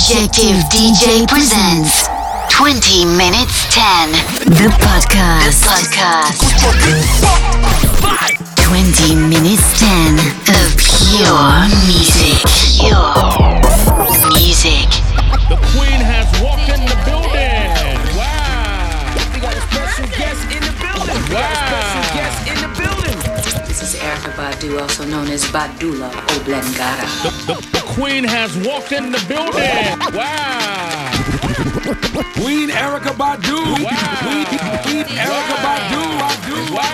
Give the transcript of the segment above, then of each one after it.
Objective DJ presents 20 Minutes 10, the podcast. The podcast. 20 Minutes 10 of pure music. Pure. also known as Badula Oblongata. The, the, the queen has walked in the building. Wow. Queen Erykah Badu. Wow. Queen, queen Erykah Badu. Badu. Wow.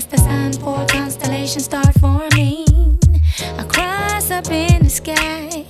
as the sun for constellations start forming across up in the sky.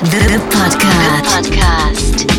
The, podcast. The podcast.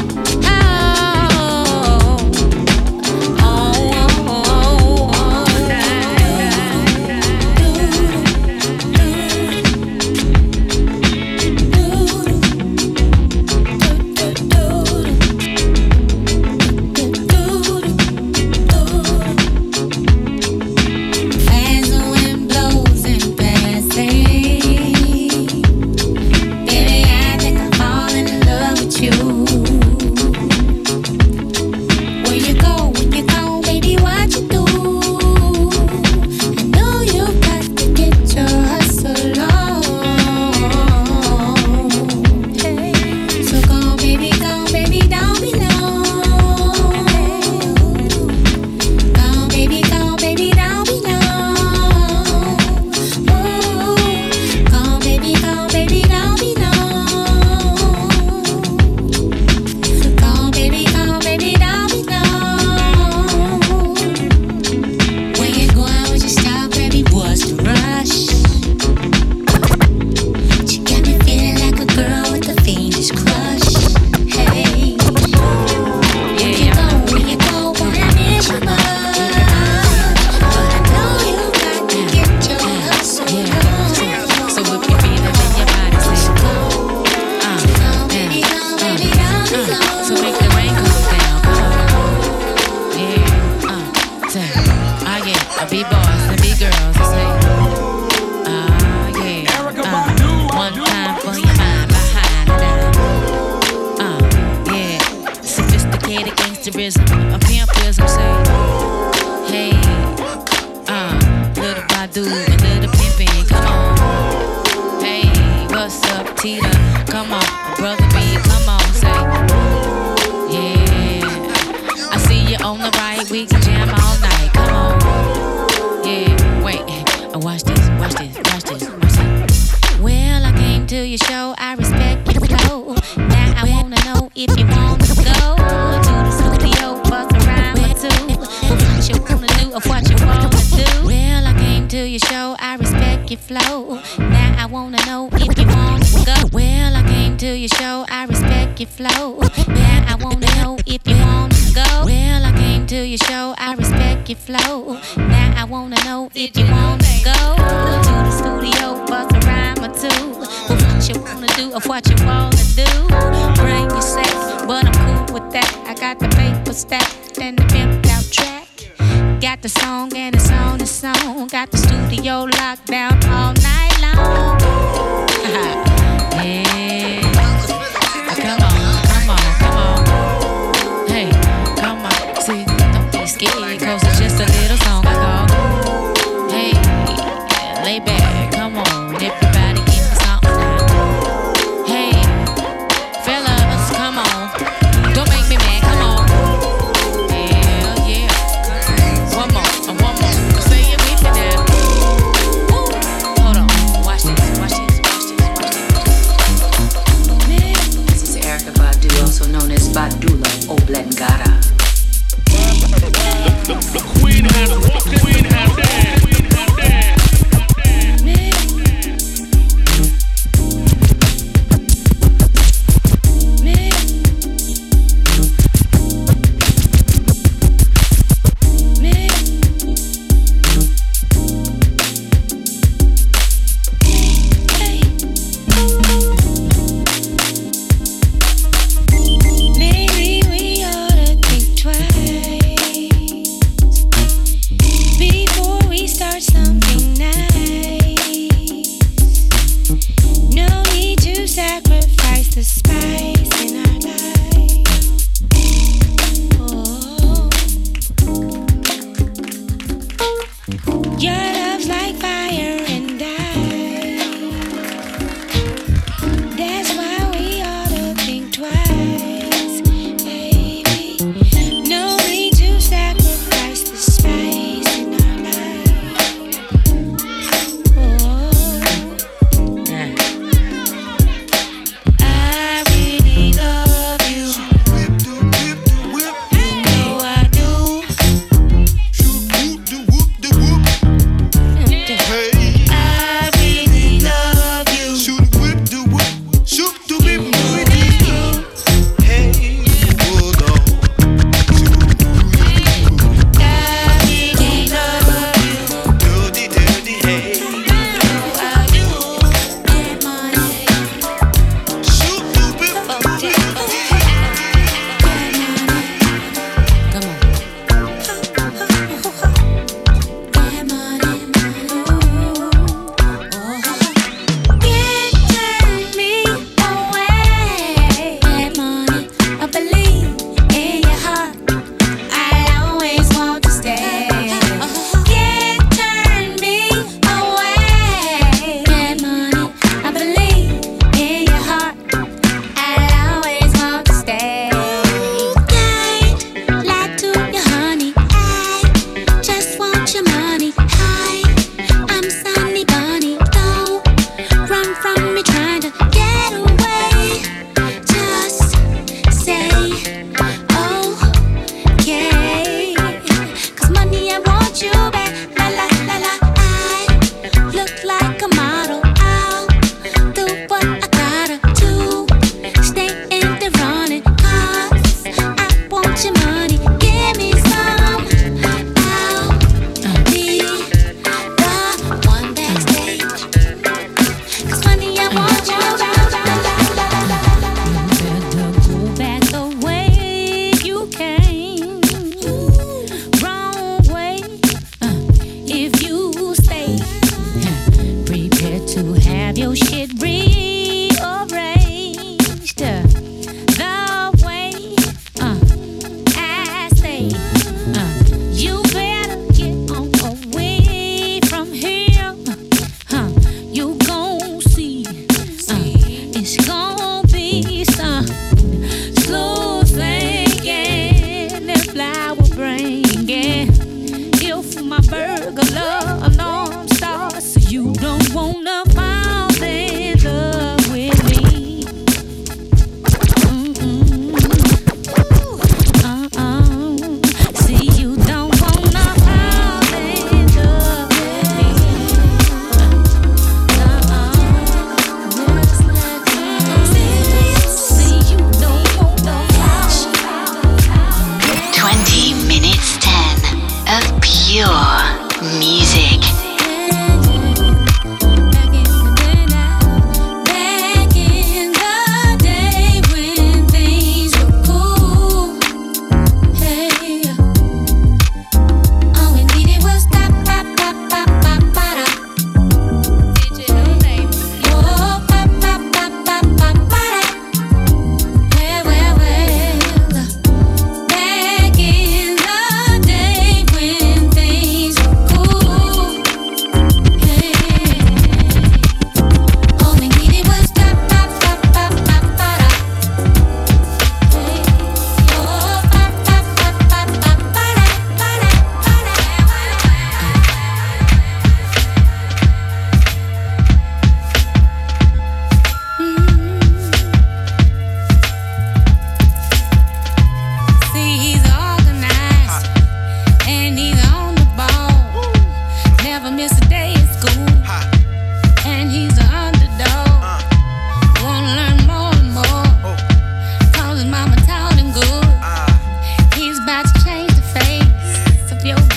do a little the pimping. Come on. Hey, what's up, Tita? Come on, brother B, come on, say. Yeah. I see you on the right, we can jam. make it flow. Well, I wanna know if you wanna go. Well, I came to your show, I respect your flow. Now I wanna know if you wanna go to the studio, bust a rhyme or two. Well, what you wanna do Of what you wanna do? Bring your sex, but I'm cool with that. I got the paper stacked and the pimped out track. Got the song and it's on the song. Got the studio locked down all night long.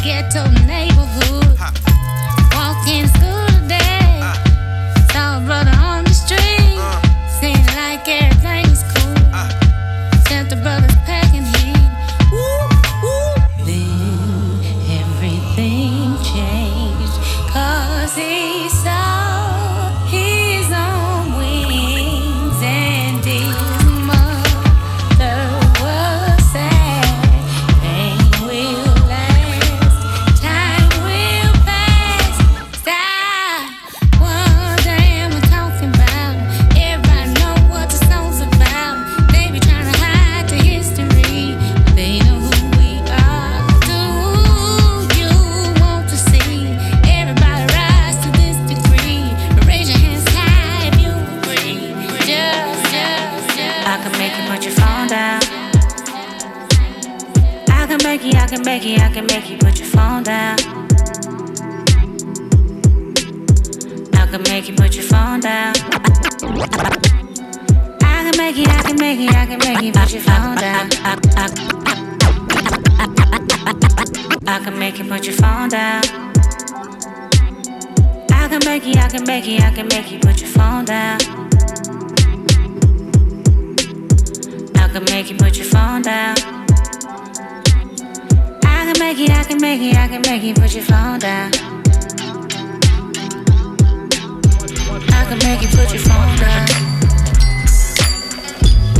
ghetto neighborhood. I can make you put your phone down. I can make it, I can make it, I can make you put your phone down. I can make you put your phone down. I can make it, I can make it, I can make you put your phone down. I can make you put your phone down.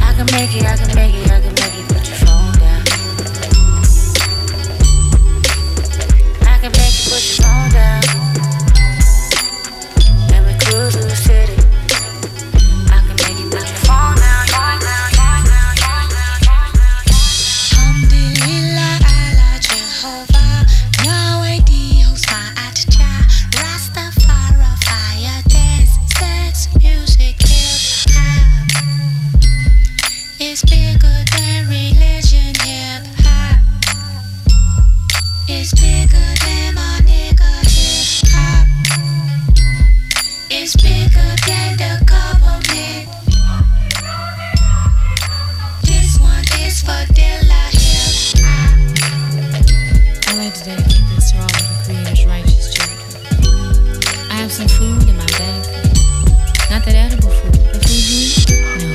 I can make it, I can make it, dedicate this to all the righteous children. I have some food in my bag. Not that edible food, the food. No.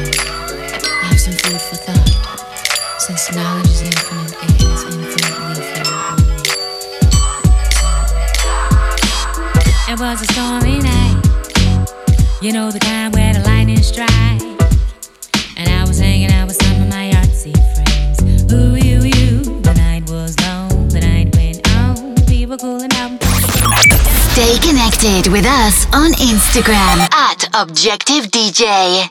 I have some food for thought. Since knowledge is infinite, it is infinitely for your own. It was a stormy night. You know the kind with us on Instagram at Objective DJ.